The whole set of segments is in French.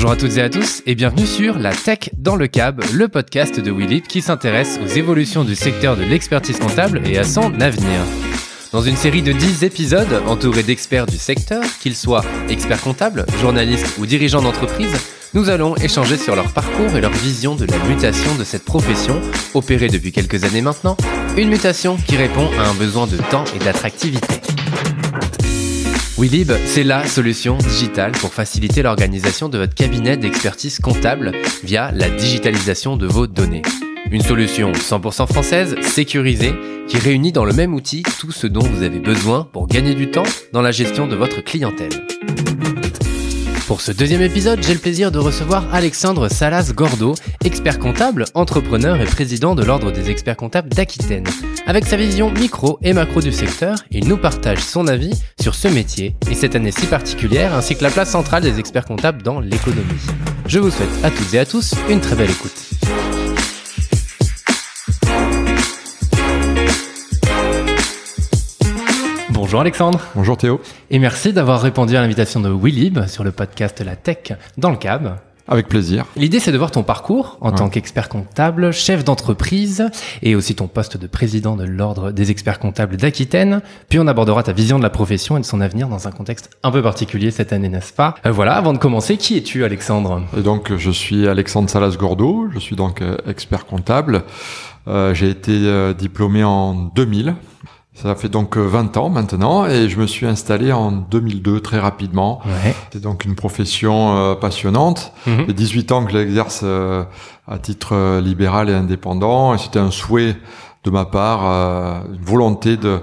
Bonjour à toutes et à tous et bienvenue sur La Tech dans le Cab, le podcast de Willip qui s'intéresse aux évolutions du secteur de l'expertise comptable et à son avenir. Dans une série de 10 épisodes entourés d'experts du secteur, qu'ils soient experts comptables, journalistes ou dirigeants d'entreprise, nous allons échanger sur leur parcours et leur vision de la mutation de cette profession, opérée depuis quelques années maintenant, une mutation qui répond à un besoin de temps et d'attractivité. Willib, c'est la solution digitale pour faciliter l'organisation de votre cabinet d'expertise comptable via la digitalisation de vos données. Une solution 100% française, sécurisée, qui réunit dans le même outil tout ce dont vous avez besoin pour gagner du temps dans la gestion de votre clientèle. Pour ce deuxième épisode, j'ai le plaisir de recevoir Alexandre Salas-Gordo, expert comptable, entrepreneur et président de l'Ordre des experts comptables d'Aquitaine. Avec sa vision micro et macro du secteur, il nous partage son avis sur ce métier et cette année si particulière, ainsi que la place centrale des experts comptables dans l'économie. Je vous souhaite à toutes et à tous une très belle écoute. Bonjour Alexandre. Bonjour Théo. Et merci d'avoir répondu à l'invitation de Willib sur le podcast La Tech dans le cab. Avec plaisir. L'idée, c'est de voir ton parcours en tant qu'expert comptable, chef d'entreprise et aussi ton poste de président de l'Ordre des experts comptables d'Aquitaine. Puis on abordera ta vision de la profession et de son avenir dans un contexte un peu particulier cette année, n'est-ce pas? Euh, Voilà, avant de commencer, qui es-tu Alexandre? Et donc, je suis Alexandre Salas-Gordo, je suis donc euh, expert comptable. Euh, J'ai été euh, diplômé en 2000 ça fait donc 20 euh, ans maintenant et je me suis installé en 2002 très rapidement. Ouais. C'est donc une profession euh, passionnante. Mm 18 ans que je l'exerce euh, à titre libéral et indépendant et c'était un souhait de ma part, une volonté de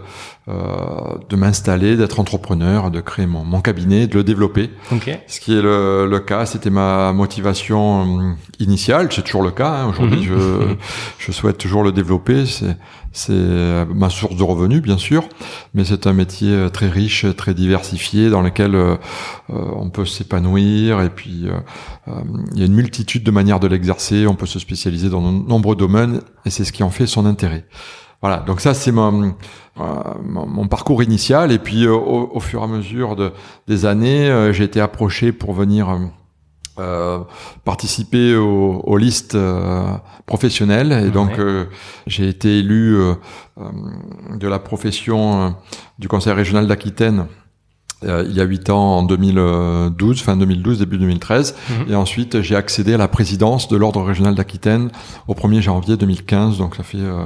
de m'installer, d'être entrepreneur, de créer mon, mon, cabinet, de le développer. Okay. Ce qui est le, le cas, c'était ma motivation initiale, c'est toujours le cas. Hein. Aujourd'hui, mhm. je, je souhaite toujours le développer. C'est c'est euh, ma source de revenus, bien sûr, mais c'est un métier euh, très riche, très diversifié, dans lequel euh, on peut s'épanouir. Et puis, il y a une multitude de manières de l'exercer. On peut se spécialiser dans de nombreux domaines, et c'est ce qui en fait son intérêt. Voilà, donc ça c'est mon, mon, parcours initial. Et puis au, au, fur et à mesure de, des années, j'ai été approché pour venir euh, participer aux, aux listes euh, professionnelles et donc euh, j'ai été élu euh, de la profession du conseil régional d'Aquitaine il y a huit ans en 2012, fin 2012, début 2013. Mhm. Et ensuite, j'ai accédé à la présidence de l'Ordre régional d'Aquitaine au 1er janvier 2015. Donc, ça fait euh,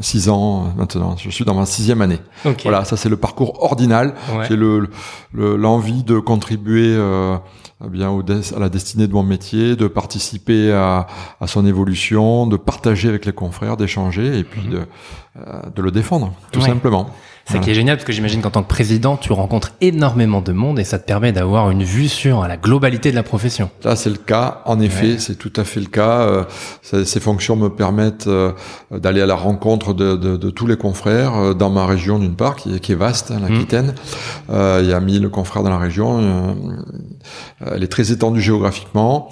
six ans maintenant. Je suis dans ma sixième année. Voilà, ça c'est le parcours ordinal. J'ai le l'envie de contribuer euh, eh bien à la destinée de mon métier, de participer à, à son évolution, de partager avec les confrères, d'échanger et puis mhm. de, euh, de le défendre, tout simplement. C'est qui est génial parce que j'imagine qu'en tant que président, tu rencontres énormément de monde et ça te permet d'avoir une vue sur la globalité de la profession. Là, c'est le cas. En effet, c'est tout à fait le cas. Euh, ces fonctions me permettent euh, d'aller à la rencontre de, de, de, tous les confrères euh, dans ma région d'une part, qui est, qui est vaste, hein, l'Aquitaine. Mmh. il y a 1000 confrères dans la région. elle est très étendue géographiquement.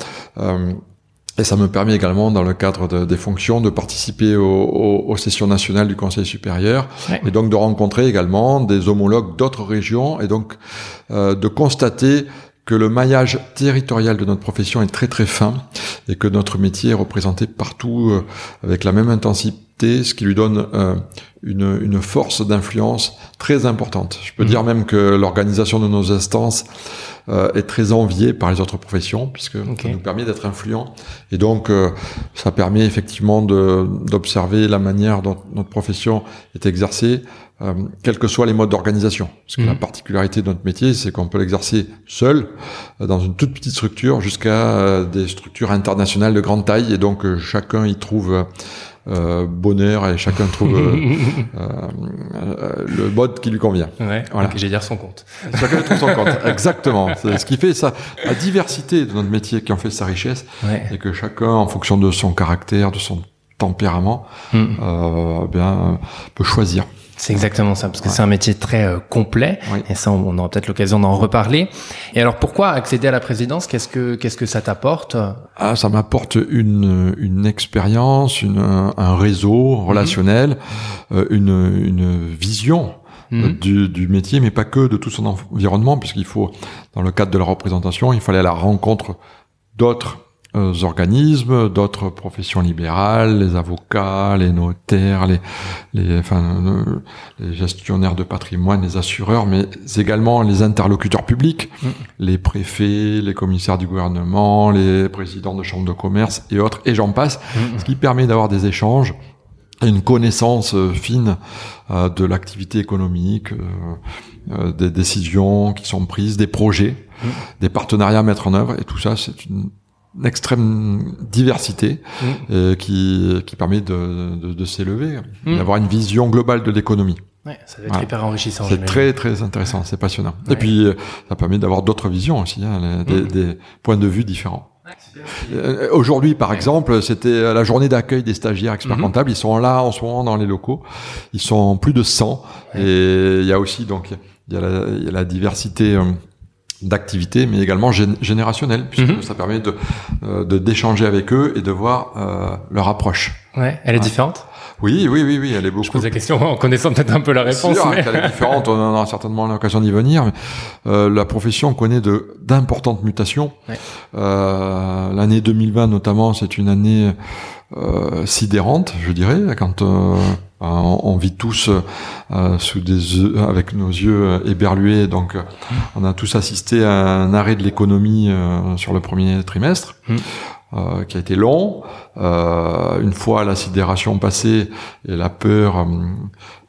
Et ça me permet également, dans le cadre de, des fonctions, de participer aux, aux, sessions nationales du Conseil supérieur et donc de rencontrer également des homologues d'autres régions et donc euh, de constater que le maillage territorial de notre profession est très très fin et que notre métier est représenté partout euh, avec la même intensité, ce qui lui donne euh, une, une, force d'influence très importante. Je peux mmh. dire même que l'organisation de nos instances euh, est très envié par les autres professions puisque ça nous permet d'être influents et donc euh, ça permet effectivement d'observer la manière dont notre profession est exercée quels que soient les modes d'organisation. Parce que la mhm. particularité de notre métier, c'est qu'on peut l'exercer seul, dans une toute petite structure, jusqu'à des structures internationales de grande taille, et donc chacun y trouve euh, bonheur et chacun trouve euh, euh, le mode qui lui convient. Ouais, voilà. J'ai dire son compte. Chacun trouve son compte. Exactement. C'est ce qui fait ça, la diversité de notre métier qui en fait sa richesse, et que chacun, en fonction de son caractère, de son tempérament, mm. bien peut choisir. C'est exactement ça, parce que c'est un métier très euh, complet, et ça, on, aura peut-être l'occasion d'en reparler. Et alors, pourquoi accéder à la présidence? Qu'est-ce que qu'est-ce que ça t'apporte? Ah, ça m'apporte une une expérience, une un réseau relationnel, euh, une une vision. Mhm. Du, du, métier, mais pas que de tout son environnement, puisqu'il faut, dans le cadre de la représentation, il fallait à la rencontre d'autres euh, organismes, d'autres professions libérales, les avocats, les notaires, les, les, enfin, euh, les gestionnaires de patrimoine, les assureurs, mais également les interlocuteurs publics, mm. les préfets, les commissaires du gouvernement, les présidents de chambres de commerce et autres, et j'en passe, mm. ce qui permet d'avoir des échanges une connaissance euh, fine de l'activité économique, des décisions qui sont prises, des projets, mm. des partenariats à mettre en œuvre, et tout ça, c'est une extrême diversité mm. euh, qui, qui permet de, de, de s'élever, mm. d'avoir une vision globale de l'économie. Ouais, ça va être hyper enrichissant. C'est très très intéressant, c'est passionnant. Et puis euh, ça permet d'avoir d'autres visions aussi, hein, des, mm. des, points de vue différents. Euh, aujourd'hui, par exemple, c'était la journée d'accueil des stagiaires experts mm-hmm. comptables. Ils sont là en ce moment dans les locaux. Ils sont plus de 100. Et il y a aussi donc il y a la, il y a la diversité d'activité, mais également générationnelle, puisque mhm. ça permet de euh, d'échanger avec eux et de voir euh, leur approche. Ouais, elle est différente? Oui, oui, oui, oui, elle est beaucoup. Je pose la question en connaissant peut-être un peu la réponse. Sûr, mais... elle est différente. On aura certainement l'occasion d'y venir. Mais, euh, la profession connaît de d'importantes mutations. Ouais. Euh, L'année 2020, notamment, c'est une année euh, sidérante, je dirais, quand euh, on, vit tous euh, sous des avec nos yeux éberlués. Donc, on a tous assisté à un arrêt de l'économie sur le premier trimestre. Mmh. Euh, qui a été long. Euh, une fois la sidération passée et la peur,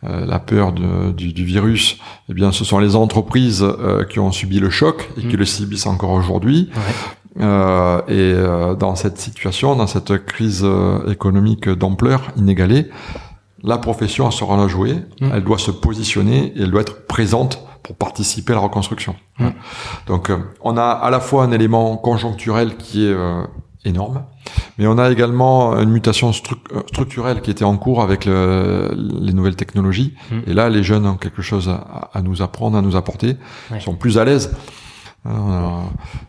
euh, la peur de, du, du, virus, eh bien, ce sont les entreprises qui ont subi le choc et qui mmh. le subissent encore aujourd'hui. Ouais. et dans cette situation, dans cette crise économique d'ampleur inégalée, la profession sera la jouer. Mmh. Elle doit se positionner et elle doit être présente pour participer à la reconstruction. Mmh. Donc, on a à la fois un élément conjoncturel qui est énorme. Mais on a également une mutation euh, structurelle qui était en cours avec le, les nouvelles technologies. Mmh. Et là, les jeunes ont quelque chose à, à nous apprendre, à nous apporter. Ils sont plus à l'aise. Euh,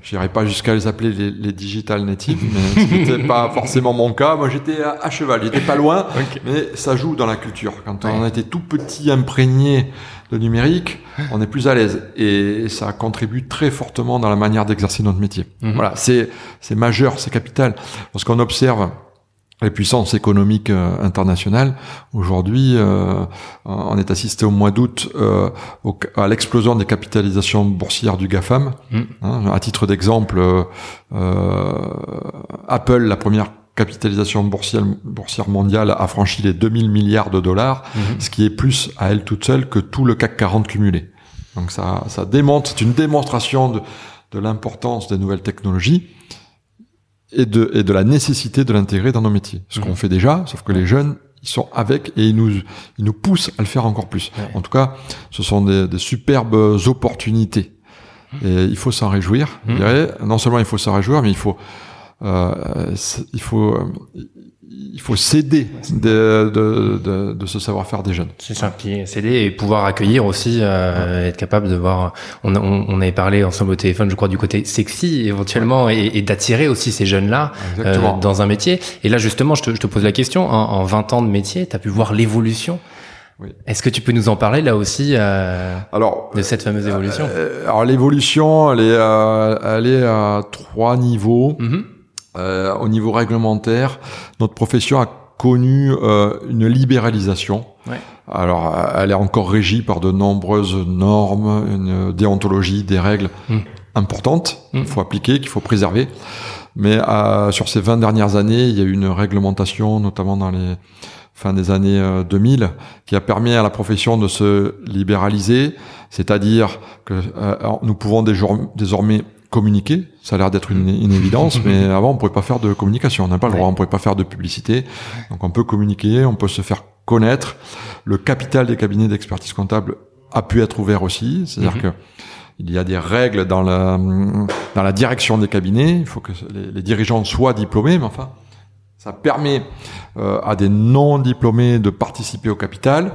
je n'irai pas jusqu'à les appeler les, les digital natives, mais ce n'était pas forcément mon cas. Moi, j'étais à, à, cheval, j'étais pas loin, mais ça joue dans la culture. Quand on a été tout petit, imprégné de numérique, on est plus à l'aise et ça contribue très fortement dans la manière d'exercer notre métier. Mhm. Voilà, c'est c'est majeur, c'est capital. Lorsqu'on observe les puissances économiques euh, internationales. Aujourd'hui, euh, on est assisté au mois d'août euh, à l'explosion des capitalisations boursières du GAFAM. Mhm. Hein, à titre d'exemple, euh, Apple, la première capitalisation boursière, boursière mondiale a franchi les 2000 milliards de dollars, mhm. ce qui est plus à elle toute seule que tout le CAC 40 cumulé. Donc ça, ça démontre, c'est une démonstration de, de l'importance des nouvelles technologies et de, et de la nécessité de l'intégrer dans nos métiers. Ce mhm. qu'on fait déjà, sauf que les jeunes, ils sont avec et ils nous, ils nous poussent à le faire encore plus. En tout cas, ce sont des, des superbes opportunités. Mhm. Et il faut s'en réjouir. Je dirais. Non seulement il faut s'en réjouir, mais il faut euh, il faut euh, il faut céder de, de, de, de ce savoir-faire des jeunes. C'est ça, puis céder et pouvoir accueillir aussi, euh, être capable de voir. On, on, on, avait parlé ensemble au téléphone, je crois, du côté sexy éventuellement, et, et d'attirer aussi ces jeunes-là euh, dans un métier. Et là, justement, je te, je te pose la question. En, en 20 ans de métier, tu as pu voir l'évolution? Oui. Est-ce que tu peux nous en parler là aussi euh, alors, de cette fameuse évolution? euh, Alors l'évolution, elle est, elle est à trois niveaux. Mm-hmm. Euh, au niveau réglementaire, notre profession a connu euh, une libéralisation. Ouais. Alors, elle est encore régie par de nombreuses normes, une déontologie, des règles mmh. importantes mmh. qu'il faut appliquer, qu'il faut préserver. Mais euh, sur ces 20 dernières années, il y a eu une réglementation, notamment dans les fins des années 2000, qui a permis à la profession de se libéraliser, c'est-à-dire que nous pouvons désormais communiquer. Ça a l'air d'être une, une, évidence, mais avant on pouvait pas faire de communication. On n'a pas le droit, on pouvait pas faire de publicité. Donc on peut communiquer, on peut se faire connaître. Le capital des cabinets d'expertise comptable a pu être ouvert aussi, c'est-à-dire mhm. que il y a des règles dans la dans la direction des cabinets. Il faut que les, les dirigeants soient diplômés, mais enfin ça permet euh, à des non diplômés de participer au capital.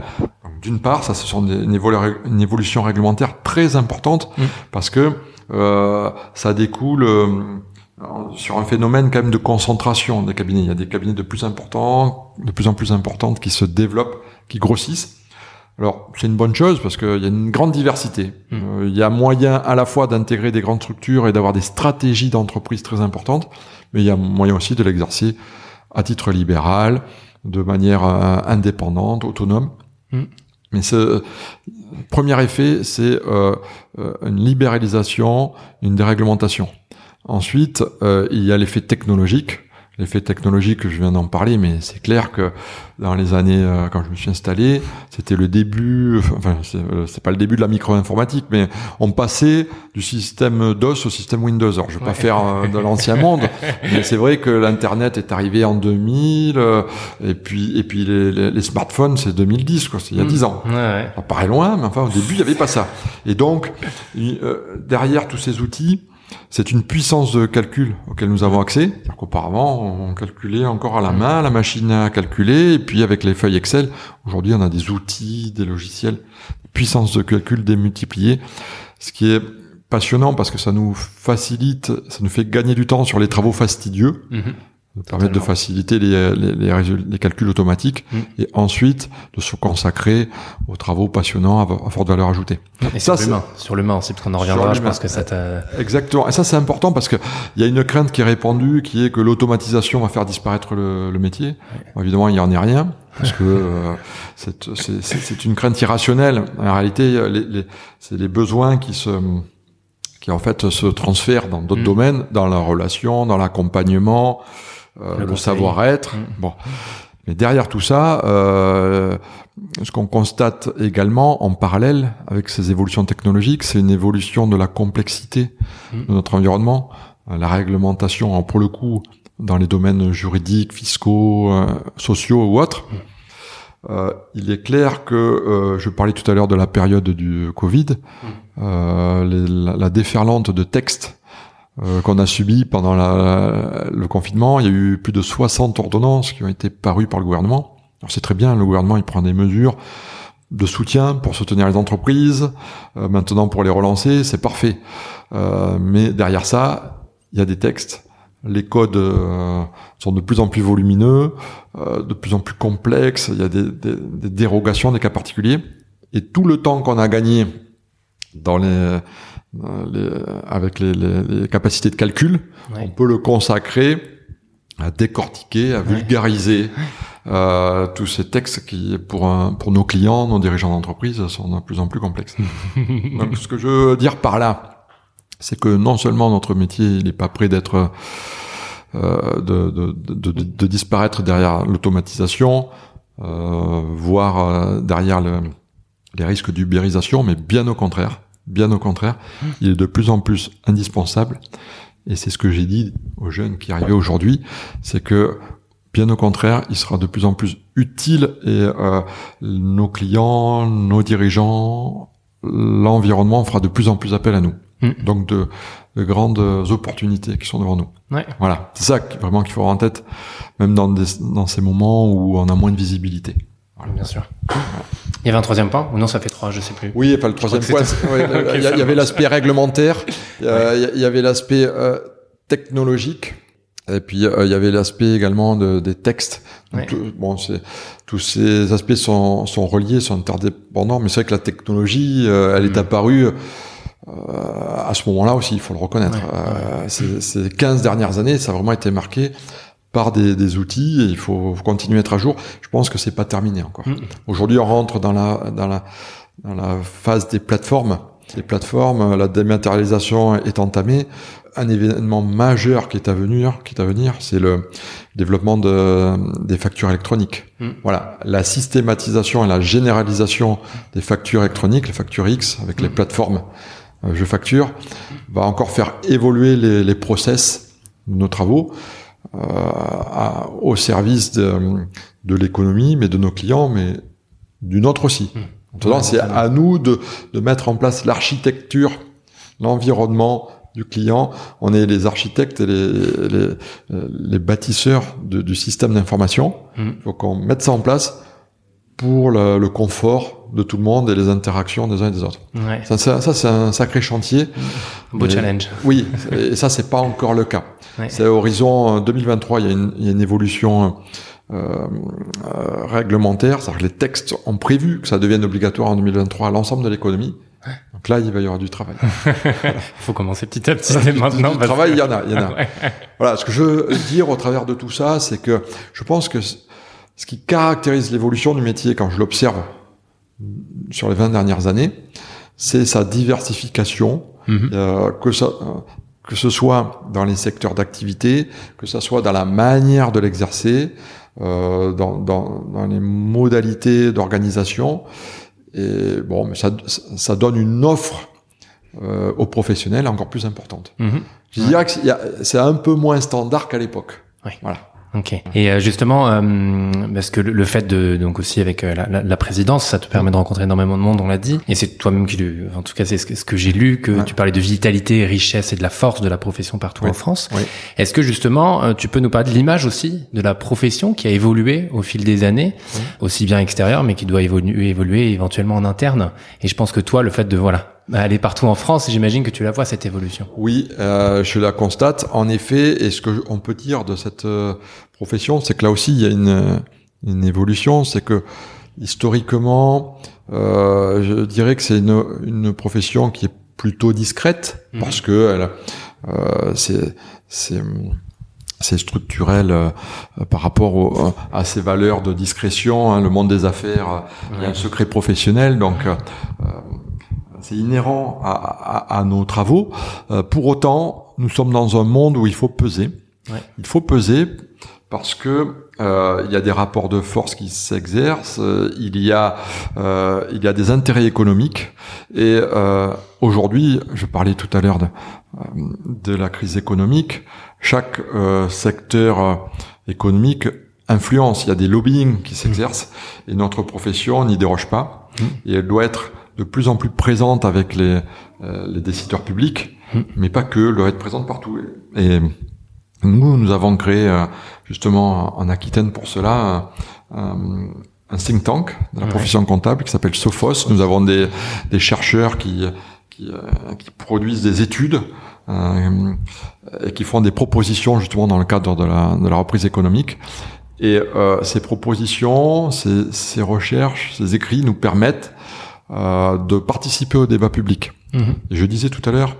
D'une part, ça ce sont des, une, une, évolution réglementaire très importante mhm. parce que ça découle euh, sur un phénomène quand même de concentration des cabinets. Il y a des cabinets de plus importants, de plus en plus importantes qui se développent, qui grossissent. Alors, c'est une bonne chose parce qu'il y a une grande diversité. Mm. Euh, Il y a moyen à la fois d'intégrer des grandes structures et d'avoir des stratégies d'entreprise très importantes, mais il y a moyen aussi de l'exercer à titre libéral, de manière euh, indépendante, autonome. Mm. Mais ce premier effet, c'est euh, euh, une libéralisation, une déréglementation. Ensuite, euh, il y a l'effet technologique. L'effet technologique, je viens d'en parler, mais c'est clair que dans les années, euh, quand je me suis installé, c'était le début, enfin, c'est euh, pas le début de la micro-informatique, mais on passait du système DOS au système Windows. Alors, je vais pas faire euh, de l'ancien monde, mais c'est vrai que l'Internet est arrivé en 2000, euh, et puis, et puis les, les- les smartphones, c'est 2010, quoi, c'est il y a 10 ans. Ouais, ouais. Ça paraît loin, mais enfin, au début, il n'y avait pas ça. Et donc, euh, derrière tous ces outils, c'est une puissance de calcul auquel nous avons accès. Qu'auparavant, on calculait encore à la main, la machine à calculer, et puis avec les feuilles Excel, aujourd'hui, on a des outils, des logiciels, puissance de calcul démultipliée, ce qui est passionnant parce que ça nous facilite, ça nous fait gagner du temps sur les travaux fastidieux, Mhm. Permettre de faciliter les, les, les, les calculs automatiques Mm. et ensuite de se consacrer aux travaux passionnants à, à forte valeur ajoutée. Et Ça, sur l'humain, sur l'humain, c'est parce qu'on en reviendra, je pense que ça t'a... Exactement. Et ça, c'est important parce que il y a une crainte qui est répandue, qui est que l'automatisation va faire disparaître le, le métier. Bon, évidemment, il n'y en est rien, parce que euh, c'est une crainte irrationnelle. En réalité, les, les- c'est les besoins qui se qui en fait se transfèrent dans d'autres Mm. domaines, dans la relation, dans l'accompagnement, Le le, conseil. savoir-être. Mm. Bon. Mais derrière tout ça, euh, ce qu'on constate également en parallèle avec ces évolutions technologiques, c'est une évolution de la complexité Mm. de notre environnement, Euh, la réglementation, alors, pour le coup, dans les domaines juridiques, fiscaux, euh, sociaux ou autres. Mm. Euh, il est clair que, euh, je parlais tout à l'heure de la période du Covid, euh, les- la, la déferlante de textes euh, qu'on a subi pendant le confinement, il y a eu plus de 60 ordonnances qui ont été parues par le gouvernement. C'est très bien, le gouvernement il prend des mesures de soutien pour soutenir les entreprises, euh, maintenant pour les relancer, c'est parfait. Euh, mais derrière ça, il y a des textes. Les codes sont de plus en plus volumineux, de plus en plus complexes. Il y a des, dérogations, des cas particuliers. Et tout le temps qu'on a gagné dans les, les- avec les, les- les capacités de calcul, Ouais. on peut le consacrer à décortiquer, à vulgariser euh, tous ces textes qui, pour, un- pour nos clients, nos dirigeants d'entreprise, sont de plus en plus complexes. Donc, ce que je veux dire par là, c'est que non seulement notre métier, il n'est pas prêt d'être euh, de, de, de, de- de disparaître derrière l'automatisation, euh, voire euh, derrière le, les risques d'ubérisation, mais bien au contraire, bien au contraire, il est de plus en plus indispensable. Et c'est ce que j'ai dit aux jeunes qui arrivaient aujourd'hui, c'est que bien au contraire, il sera de plus en plus utile et euh, nos clients, nos dirigeants, l'environnement fera de plus en plus appel à nous. Mm. Donc de, de grandes opportunités qui sont devant nous. Ouais. Voilà, c'est ça qui- vraiment qu'il faut avoir en tête, même dans, des- dans ces moments où on a moins de visibilité. Bien sûr. Il y avait un troisième point Ou non, ça fait trois, je sais plus. Oui, enfin le troisième point, ouais, il y, avait l'aspect réglementaire, euh, il y avait l'aspect euh, technologique, et puis euh, il y avait l'aspect également de, des textes. Donc, Ouais. tout- bon, c'est tous ces aspects sont, sont reliés, sont interdépendants, mais c'est vrai que la technologie, euh, elle est Mm. apparue. euh, à ce moment-là aussi, il faut le reconnaître. Euh, ces, ces 15 dernières années, ça a vraiment été marqué par des, des outils et il faut continuer à être à jour. Je pense que c'est pas terminé encore. Mm. Aujourd'hui, on rentre dans la, dans la, dans la phase des plateformes. Les plateformes, la dématérialisation est entamée. Un événement majeur qui est à venir, qui est à venir, c'est le développement de, des factures électroniques. Mm. Voilà, la systématisation et la généralisation des factures électroniques, les factures X avec les Mm. plateformes euh, je facture, va encore faire évoluer les, les process de nos travaux à- au service de, de l'économie, mais de nos clients, mais du nôtre aussi. Mm. Maintenant, Ouais, c'est à nous de, de mettre en place l'architecture, l'environnement du client. On est les architectes et les, les, euh, les bâtisseurs de- du système d'information. Il faut qu'on mette ça en place pour le, le confort de tout le monde et les interactions des uns et des autres. Ouais. Ça, ça, ça, c'est un sacré chantier. Beau challenge. Oui, et ça, c'est pas encore le cas. Ouais. C'est à horizon euh, 2023, il y a une, il y a une évolution euh, réglementaire, c'est-à-dire que les textes ont prévu que ça devienne obligatoire en 2023 à l'ensemble de l'économie. Donc là, il va y avoir du travail. Il faut commencer petit à petit dès maintenant. Du travail, il y en a, il y en a. Voilà, ce que je veux dire au travers de tout ça, c'est que je pense que ce qui caractérise l'évolution du métier quand je l'observe sur les 20 dernières années, c'est sa diversification, mhm. euh, que ça, que ce soit dans les secteurs d'activité, que ce soit dans la manière de l'exercer, euh, dans, dans, dans, les modalités d'organisation. Et bon, mais ça, ça donne une offre euh, aux professionnels encore plus importante. Mhm. Je dirais que c'est un peu moins standard qu'à l'époque. Oui. Voilà. Ok. Et euh, justement, euh, parce que le, fait de donc aussi avec euh, la, la, présidence, ça te permet de rencontrer énormément de monde, on l'a dit. Et c'est toi-même qui, en tout cas, c'est ce que, ce que j'ai lu que tu parlais de vitalité, richesse et de la force de la profession partout en France. Oui. Est-ce que justement, tu peux nous parler de l'image aussi de la profession qui a évolué au fil des années, aussi bien extérieure, mais qui doit évoluer, évoluer éventuellement en interne? Et je pense que toi, le fait de voilà elle est partout en France. J'imagine que tu la vois cette évolution. Oui, euh, je la constate. En effet, et ce que on peut dire de cette euh, profession, c'est que là aussi il y a une, une évolution. C'est que historiquement, euh, je dirais que c'est une, une profession qui est plutôt discrète mhm. parce que elle, euh, c'est c'est c'est structurel euh, par rapport au, à ces valeurs de discrétion. Hein, le monde des affaires, il y a un secret professionnel, donc c'est inhérent à, nos travaux. Euh, pour autant, nous sommes dans un monde où il faut peser. Il faut peser parce que euh, il y a des rapports de force qui s'exercent, euh, il y a il y a des intérêts économiques et aujourd'hui, je parlais tout à l'heure de, de la crise économique, chaque secteur économique influence, il y a des lobbying qui s'exercent et notre profession n'y déroge pas mmh. et elle doit être de plus en plus présente avec les, euh, les décideurs publics, hmm. mais pas que, leur être présente partout. Et nous, nous avons créé euh, justement en Aquitaine pour cela un, un think tank de la profession comptable qui s'appelle Sophos. Nous avons des, des chercheurs qui, qui, euh, qui, produisent des études euh, et qui font des propositions justement dans le cadre de la, de la reprise économique. Et euh, ces propositions, ces, ces recherches, ces écrits nous permettent euh, de participer au débat public. Mhm. je disais tout à l'heure,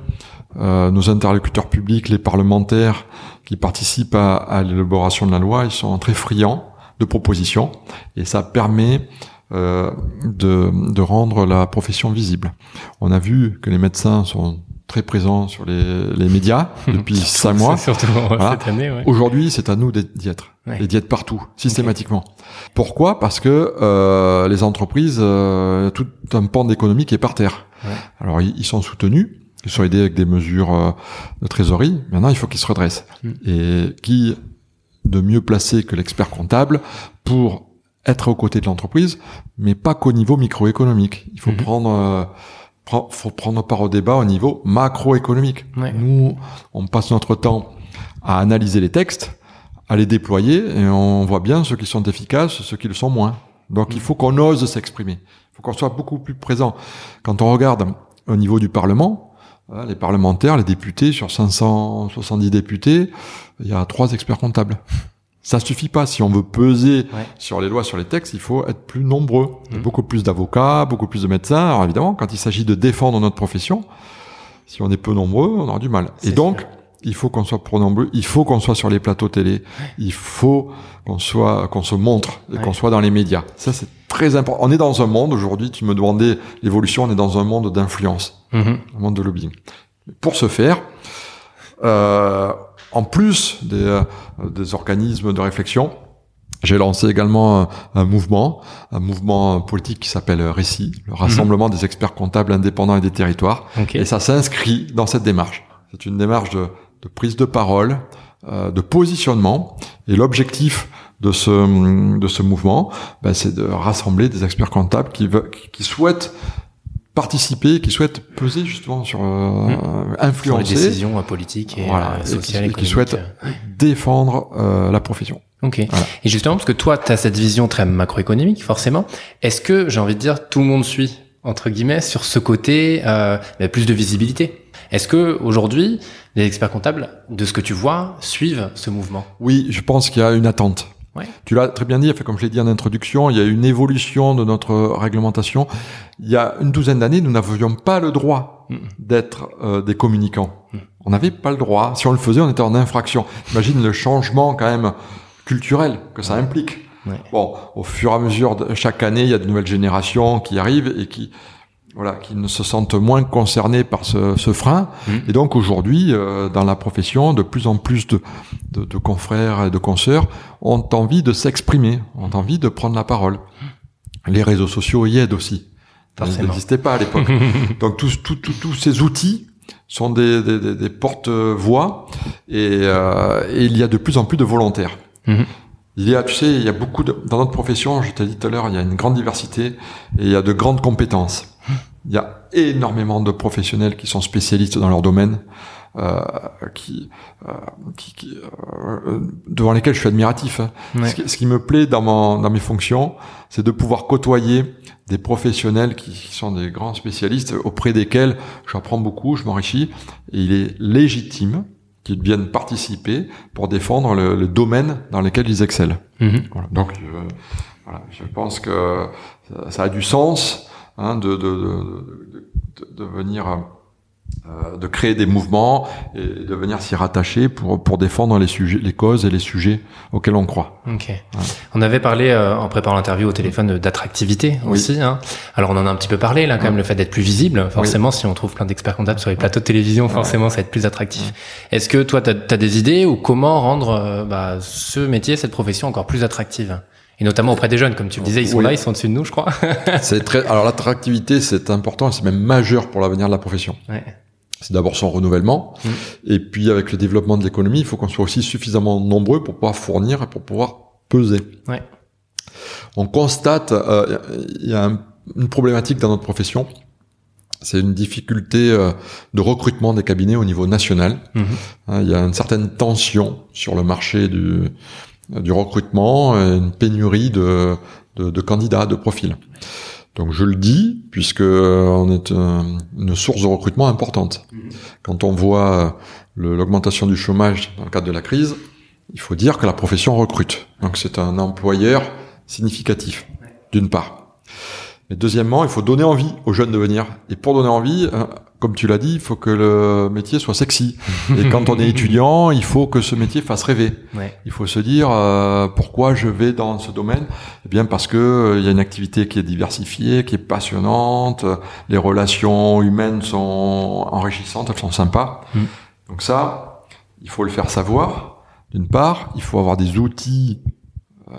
euh, nos interlocuteurs publics, les parlementaires qui participent à, à l'élaboration de la loi, ils sont très friands de propositions et ça permet euh, de, de, rendre la profession visible. On a vu que les médecins sont très présents sur les, les médias depuis cinq mois. Surtout cette année. Ouais. Aujourd'hui, c'est à nous d'y être, d'y être partout, systématiquement. Pourquoi? Parce que euh, les entreprises, euh, tout un pan d'économie qui est par terre. Alors ils, sont soutenus, ils sont aidés avec des mesures euh, de trésorerie. Maintenant, il faut qu'ils se redressent. Mm. Et qui de mieux placé que l'expert comptable pour être aux côtés de l'entreprise, mais pas qu'au niveau microéconomique. Il faut mm-hmm. prendre euh, faut prendre part au débat au niveau macroéconomique. Nous, on passe notre temps à analyser les textes, à les déployer, et on voit bien ceux qui sont efficaces, ceux qui le sont moins. Donc il mm. faut qu'on ose s'exprimer. Il faut qu'on soit beaucoup plus présent. Quand on regarde au niveau du Parlement, hein, les parlementaires, les députés, sur 570 députés, il y a trois experts comptables. Ça suffit pas. Si on veut peser sur les lois, sur les textes, il faut être plus nombreux. Mmh. Beaucoup plus d'avocats, beaucoup plus de médecins. Alors évidemment, quand il s'agit de défendre notre profession, si on est peu nombreux, on aura du mal. Et donc, il faut qu'on soit pro nombreux. Il faut qu'on soit sur les plateaux télé. Il faut qu'on soit, qu'on se montre et qu'on soit dans les médias. Ça, c'est très important. On est dans un monde aujourd'hui. Tu me demandais l'évolution. On est dans un monde d'influence, mmh. un monde de lobbying. Pour ce faire, euh, en plus des, euh, des organismes de réflexion, j'ai lancé également un, mouvement, un mouvement politique qui s'appelle Récit, le mhm. rassemblement des experts comptables indépendants et des territoires. Et ça s'inscrit dans cette démarche. C'est une démarche de, de, prise de parole, euh, de positionnement. Et l'objectif de ce, de ce mouvement, ben, c'est de rassembler des experts comptables qui, veulent, qui souhaitent participer, qui souhaitent peser justement sur euh, mmh. influencer sur les décisions euh, politiques et voilà, euh, sociales, et qui, qui souhaitent défendre euh, la profession. Ok. Et justement, parce que toi, tu as cette vision très macroéconomique, forcément. Est-ce que, j'ai envie de dire, tout le monde suit entre guillemets sur ce côté euh, plus de visibilité? Est-ce que aujourd'hui, les experts comptables, de ce que tu vois, suivent ce mouvement? Oui, je pense qu'il y a une attente. Ouais. Tu l'as très bien dit, comme je l'ai dit en introduction, il y a une évolution de notre réglementation. Il y a une douzaine d'années, nous n'avions pas le droit Mm. d'être euh, des communicants. Mm. On n'avait pas le droit. Si on le faisait, on était en infraction. Imagine le changement quand même culturel que ça implique. Ouais. Bon, au fur et à mesure de chaque année, il y a de nouvelles générations qui arrivent et qui voilà, qui ne se sentent moins concernés par ce, ce frein. Mm. Et donc aujourd'hui, euh, dans la profession, de plus en plus de, de, de confrères et de consoeurs ont envie de s'exprimer, ont envie de prendre la parole. Les réseaux sociaux y aident aussi. Ils n'existaient pas à l'époque. donc tous, ces outils sont des, des, des, des porte-voix et, euh, et il y a de plus en plus de volontaires. Mhm. Il y a, tu sais, il y a beaucoup de, dans notre profession, je t'ai dit tout à l'heure, il y a une grande diversité et il y a de grandes compétences. Il y a énormément de professionnels qui sont spécialistes dans leur domaine, euh, qui, euh, qui, qui, euh, devant lesquels je suis admiratif. hein. Ouais. Ce, qui, ce qui me plaît dans, mon, dans mes fonctions, c'est de pouvoir côtoyer des professionnels qui, qui sont des grands spécialistes auprès desquels j'apprends beaucoup, je m'enrichis, et il est légitime qu'ils viennent participer pour défendre le, le domaine dans lequel ils excellent. Mhm. Voilà. Donc, euh, voilà, je pense que ça, ça a du sens hein, de, de, de, de, venir, de créer des mouvements et de venir s'y rattacher pour, pour défendre les sujets, les causes et les sujets auxquels on croit. Ok. On avait parlé euh, en préparant l'interview au téléphone d'attractivité Oui. aussi. Hein. Alors on en a un petit peu parlé là quand même le fait d'être plus visible. Forcément, si on trouve plein d'experts comptables sur les plateaux de télévision, forcément ça va être plus attractif. Est-ce que toi tu as, des idées ou comment rendre euh, bah, ce métier, cette profession encore plus attractive? Et notamment auprès des jeunes, comme tu le disais, ils sont Oui. là, ils sont au-dessus de nous, je crois. C'est très, alors l'attractivité, c'est important, c'est même majeur pour l'avenir de la profession. ouais. C'est d'abord son renouvellement, Mm. et puis avec le développement de l'économie, il faut qu'on soit aussi suffisamment nombreux pour pouvoir fournir et pour pouvoir peser. Ouais. On constate, euh, il y a un- une problématique dans notre profession, c'est une difficulté euh, de recrutement des cabinets au niveau national. Mhm. Hein, Il y a une certaine tension sur le marché du, du recrutement, et une pénurie de, de, de candidats, de profils. Donc je le dis puisque euh, on est un- une source de recrutement importante. Quand on voit euh, l'augmentation du chômage dans le cadre de la crise, il faut dire que la profession recrute. Donc c'est un employeur significatif, d'une part. Mais deuxièmement, il faut donner envie aux jeunes de venir. Et pour donner envie, euh, comme tu l'as dit, il faut que le métier soit sexy. Et quand on est étudiant, il faut que ce métier fasse rêver. Ouais. Il faut se dire euh, pourquoi je vais dans ce domaine? Eh bien parce que euh, il y a une activité qui est diversifiée, qui est passionnante, euh, les relations humaines sont enrichissantes, elles sont sympas. Mm. Donc ça, il faut le faire savoir. D'une part, il faut avoir des outils euh,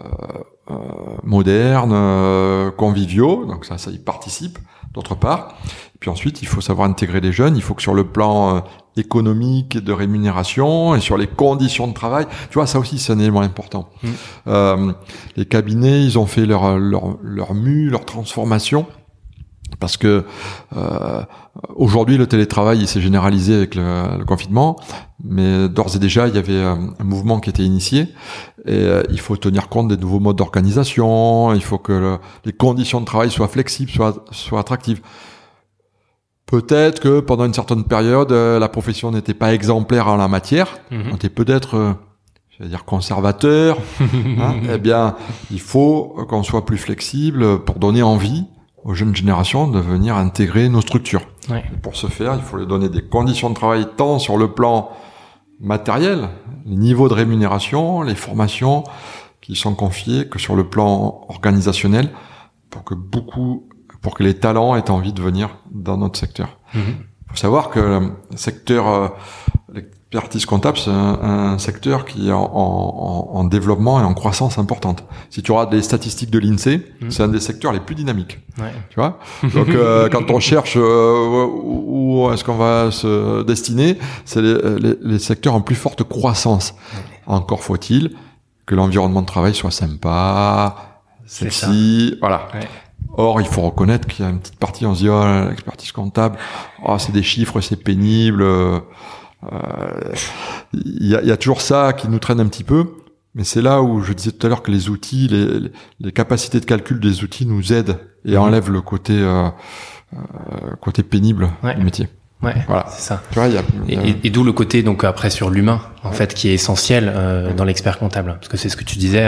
modernes, euh, conviviaux, donc ça, ça y participe. D'autre part, et puis ensuite, il faut savoir intégrer les jeunes. Il faut que sur le plan euh, économique, de rémunération et sur les conditions de travail, tu vois, ça aussi c'est un élément important. Mm. Euh, les cabinets, ils ont fait leur leur leur mue, leur transformation. Parce que euh, aujourd'hui le télétravail il s'est généralisé avec le, le confinement, mais d'ores et déjà il y avait un, un mouvement qui était initié et euh, il faut tenir compte des nouveaux modes d'organisation, il faut que le- les conditions de travail soient flexibles, soient, soient attractives. Peut-être que pendant une certaine période, euh, la profession n'était pas exemplaire en la matière, Mhm. on était peut-être, euh, je vais dire, conservateur. hein. eh bien, il faut qu'on soit plus flexible pour donner envie aux jeunes générations de venir intégrer nos structures. Ouais. Et pour ce faire, il faut leur donner des conditions de travail tant sur le plan matériel, les niveaux de rémunération, les formations qui sont confiées, que sur le plan organisationnel, pour que beaucoup, pour que les talents aient envie de venir dans notre secteur. Mhm. Il faut savoir que le secteur, euh, l'expertise comptable, c'est un, un secteur qui est en, en- en développement et en croissance importante. Si tu regardes les statistiques de l'INSEE, Mhm. c'est un des secteurs les plus dynamiques. Ouais. Tu vois? Donc euh, quand on cherche euh, où, où est-ce qu'on va se destiner, c'est les, les- les secteurs en plus forte croissance. Encore faut-il que l'environnement de travail soit sympa, sexy, voilà. Ouais. Or, il faut reconnaître qu'il y a une petite partie, on se dit, oh, l'expertise comptable, oh, c'est des chiffres, c'est pénible. Euh, euh, Il y, a, il y a toujours ça qui nous traîne un petit peu. Mais c'est là où je disais tout à l'heure que les outils, les, les- capacités de calcul des outils nous aident et Mhm. enlèvent le côté, euh, euh, côté pénible Ouais. du métier. Ouais, Voilà. c'est ça. Tu vois, y a, y a- Et, et- et d'où le côté donc après sur l'humain en fait qui est essentiel euh, dans l'expert comptable parce que c'est ce que tu disais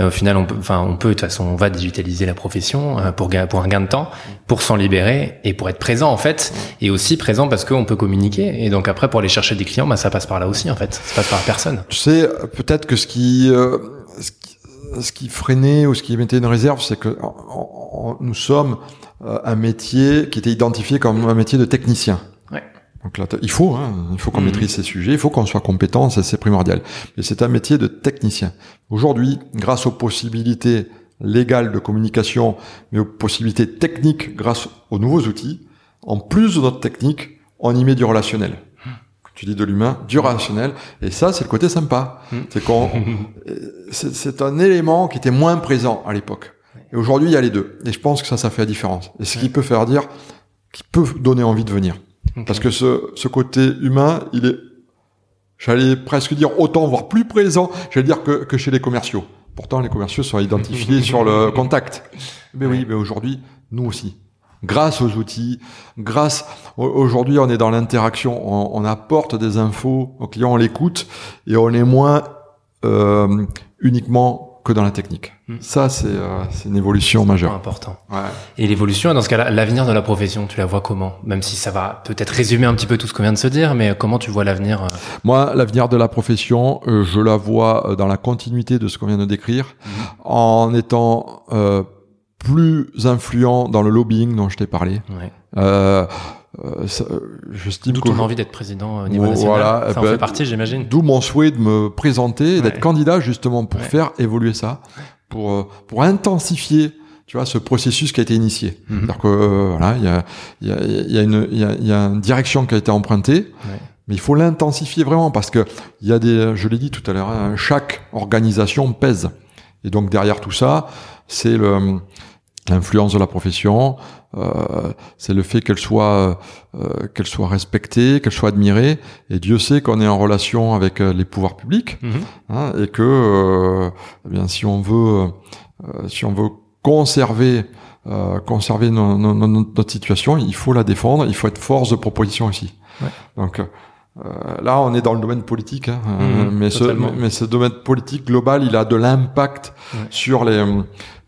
euh, au final on peut enfin on peut de toute façon on va digitaliser la profession euh, pour pour un gain de temps pour s'en libérer et pour être présent en fait et aussi présent parce qu'on peut communiquer et donc après pour aller chercher des clients bah ça passe par là aussi en fait ça passe par la personne Tu sais, peut-être que ce qui, euh, ce qui, ce qui freinait ou ce qui mettait une réserve, c'est que en- en- nous sommes euh, un métier qui était identifié comme un métier de technicien. Donc là, il faut, hein, il faut qu'on Mhm. maîtrise ces sujets, il faut qu'on soit compétent, c'est primordial. Mais c'est un métier de technicien. Aujourd'hui, grâce aux possibilités légales de communication, mais aux possibilités techniques grâce aux nouveaux outils, en plus de notre technique, on y met du relationnel. Tu dis de l'humain, du relationnel, et ça c'est le côté sympa. Mhm. C'est qu'on, euh, c'est un élément qui était moins présent à l'époque. Et aujourd'hui, il y a les deux. Et je pense que ça, ça fait la différence. Et ce qui peut faire dire, qui peut donner envie de venir. Parce que ce, ce côté humain, il est, j'allais presque dire autant, voire plus présent, j'allais dire que, que chez les commerciaux. Pourtant, les commerciaux sont identifiés sur le contact. Mais oui, mais aujourd'hui, nous aussi. Grâce aux outils, grâce, au- aujourd'hui, on est dans l'interaction, on, on apporte des infos aux clients, on l'écoute, et on est moins euh, uniquement que dans la technique. Mm. Ça, c'est euh, une évolution majeure. important Ouais. et l'évolution dans ce cas-là l'avenir de la profession tu la vois comment? Même si ça va peut-être résumer un petit peu tout ce qu'on vient de se dire mais comment tu vois l'avenir euh, Moi, l'avenir de la profession, euh, je la vois euh, dans la continuité de ce qu'on vient de décrire, en étant euh, plus influent dans le lobbying dont je t'ai parlé. ouais. Euh, euh, ça- euh, J'estime D'où ton envie d'être président au niveau Voilà, national. eh Ça en ben, fait partie, j'imagine. D'où mon souhait de me présenter et d'être Ouais. candidat justement pour Ouais. faire évoluer ça, pour euh, pour intensifier, tu vois, ce processus qui a été initié. C'est-à-dire que euh, voilà, il y a il y a y a une il y a, y a une direction qui a été empruntée, Ouais. mais il faut l'intensifier vraiment parce que il y a des, je l'ai dit tout à l'heure, hein, chaque organisation pèse. Et donc derrière tout ça, c'est le l'influence de la profession, euh, c'est le fait qu'elle soit euh, qu'elle soit respectée, qu'elle soit admirée. Et Dieu sait qu'on est en relation avec euh, les pouvoirs publics Mhm. hein, et que euh, eh bien si on veut euh, si on veut conserver euh, conserver no- no- no- notre situation, il faut la défendre, il faut être force de proposition aussi. Ouais. Donc euh, là, on est dans le domaine politique, hein, Mhm, mais, ce, mais ce domaine politique global, il a de l'impact Ouais. sur les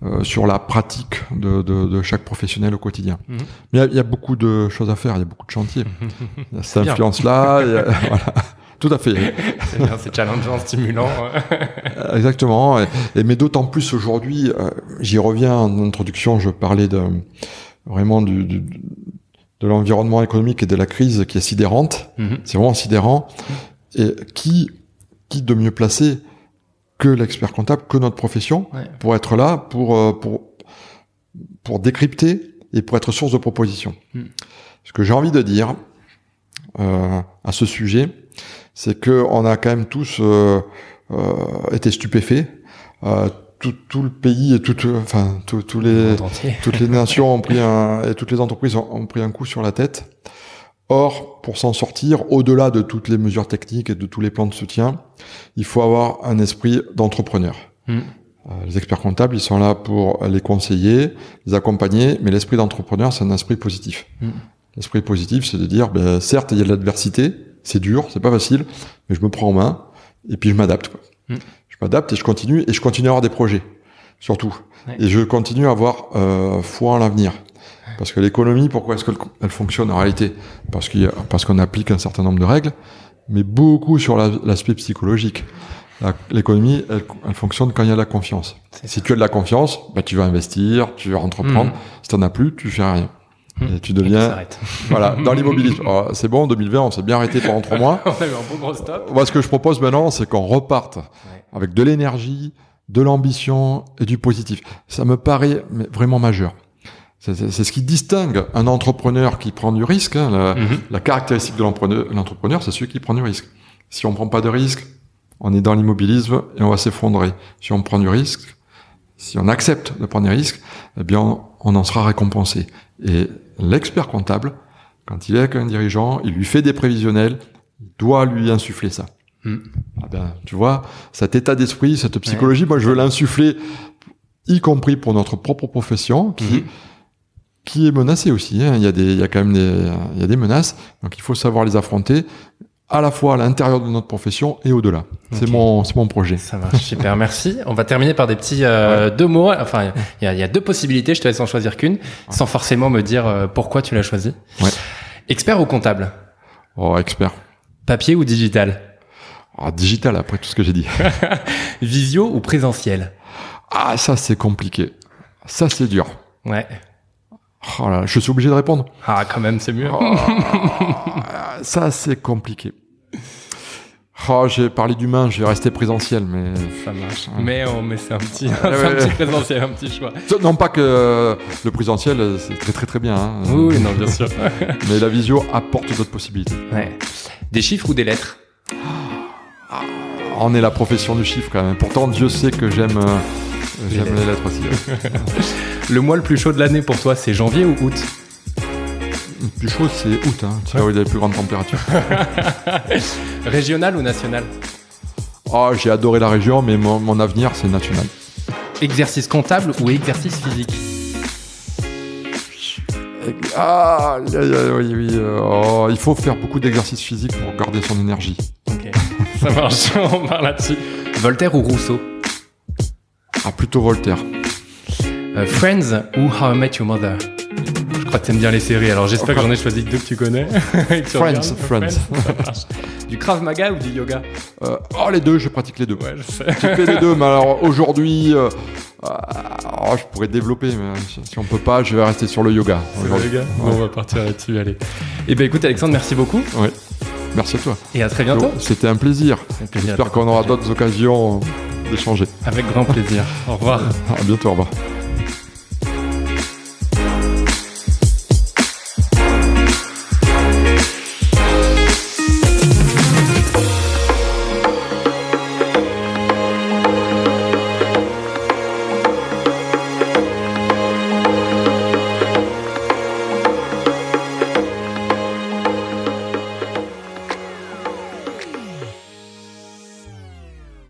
euh, sur la pratique de, de, de chaque professionnel au quotidien. Mhm. Mais il y, a- il y a beaucoup de choses à faire, il y a beaucoup de chantiers. Il y a cette influence-là, voilà. Tout à fait. C'est bien, c'est challengeant, stimulant. Exactement. Et, et mais d'autant plus aujourd'hui, euh, j'y reviens en introduction, je parlais de vraiment du, du- de l'environnement économique et de la crise qui est sidérante. Mhm. C'est vraiment sidérant. Et qui, qui de mieux placé que l'expert comptable, que notre profession, Ouais. pour être là, pour, euh, pour, pour décrypter et pour être source de propositions. Mm. Ce que j'ai envie de dire euh, à ce sujet, c'est que on a quand même tous euh, euh, été stupéfaits. Euh, tout, tout le pays et tout, enfin, tout- tous Le les, toutes les nations ont pris un, et toutes les entreprises ont, ont pris un coup sur la tête. Or, pour s'en sortir, au-delà de toutes les mesures techniques et de tous les plans de soutien, il faut avoir un esprit d'entrepreneur. Mhm. Euh, les experts comptables, ils sont là pour les conseiller, les accompagner, mais l'esprit d'entrepreneur, c'est un esprit positif. Mhm. L'esprit positif, c'est de dire, ben, certes, il y a de l'adversité, c'est dur, c'est pas facile, mais je me prends en main et puis je m'adapte. quoi. Mhm. Je m'adapte et je continue et je continue à avoir des projets, surtout. Ouais. Et je continue à avoir euh, foi en l'avenir. Parce que l'économie, pourquoi est-ce qu'elle elle fonctionne en réalité? Parce a- parce qu'on applique un certain nombre de règles, mais beaucoup sur la- l'aspect psychologique. L'économie, elle, elle fonctionne quand il y a de la confiance. Si tu as de la confiance, bah, tu vas investir, tu vas entreprendre. Mhm. Si tu n'en as plus, tu fais rien. Mhm. Et tu deviens, voilà, dans l'immobilisme. C'est bon, en 2020, on s'est bien arrêté pendant trois mois. On a eu un beau gros stop. Moi, ce que je propose maintenant, c'est qu'on reparte Ouais. avec de l'énergie, de l'ambition et du positif. Ça me paraît vraiment majeur. C'est ce qui distingue un entrepreneur qui prend du risque. hein. La, Mhm. la caractéristique de l'entrepreneur, c'est celui qui prend du risque. Si on prend pas de risque, on est dans l'immobilisme et on va s'effondrer. Si on prend du risque, si on accepte de prendre des risques, eh bien, on, on en sera récompensé. Et l'expert comptable, quand il est avec un dirigeant, il lui fait des prévisionnels, il doit lui insuffler ça. Mm. Ah ben, tu vois, cet état d'esprit, cette psychologie, moi, je veux l'insuffler, y compris pour notre propre profession, qui, Mhm. Qui est menacé aussi. hein. Il, y a des, il y a quand même des, il y a des menaces. Donc il faut savoir les affronter à la fois à l'intérieur de notre profession et au-delà. C'est mon, c'est mon projet. Ça marche, super, merci. On va terminer par des petits euh, deux mots. Enfin, il y, a- y a deux possibilités, je te laisse en choisir qu'une, sans forcément me dire euh, pourquoi tu l'as choisi. Ouais. Expert ou comptable? Oh, expert. Papier ou digital? Ah, digital après tout ce que j'ai dit. Visio ou présentiel? Ah, ça c'est compliqué. Ça c'est dur. Ouais. Oh là, je suis obligé de répondre. Ah, quand même, c'est mieux. Ah, ça c'est compliqué. Oh, j'ai parlé d'humain, je vais rester présentiel, mais Ça marche. Mais, mais c'est un petit, Ouais, un petit présentiel, un petit choix. non pas que euh, le présentiel euh, c'est très très très bien, hein. Oui, oui, non, bien sûr. mais la visio apporte d'autres possibilités. Ouais. Des chiffres ou des lettres? On est la profession du chiffre quand même. Pourtant Dieu sait que j'aime les lettres aussi. ouais. Le mois le plus chaud de l'année pour toi, c'est janvier ou août Le plus chaud c'est août, hein. c'est là où il y a les plus grandes températures. Régional ou national Oh, j'ai adoré la région, mais mon, mon avenir c'est national. Exercice comptable ou exercice physique Ah, oui, oui. euh, oh, il faut faire beaucoup d'exercices physiques pour garder son énergie. Ok, ça marche, on part là-dessus. Voltaire ou Rousseau Ah, plutôt Voltaire. Euh, Friends ou How I Met Your Mother Je crois que t'aimes bien les séries, alors j'espère que j'en ai choisi deux que tu connais. Et que tu Friends. Friends. Du Krav Maga ou du yoga? Euh, oh, les deux, je pratique les deux. Ouais, je sais. Fait les deux, mais alors aujourd'hui, euh, oh, je pourrais développer, mais si on peut pas, je vais rester sur le yoga. Aujourd'hui. le yoga? Bon, on va partir là-dessus, allez. Et ben écoute Alexandre, merci beaucoup Ouais. Merci à toi. et à très bientôt. C'était un plaisir. Plaisir J'espère qu'on aura d'autres occasions d'échanger. Avec grand plaisir. Au revoir. À bientôt, au revoir.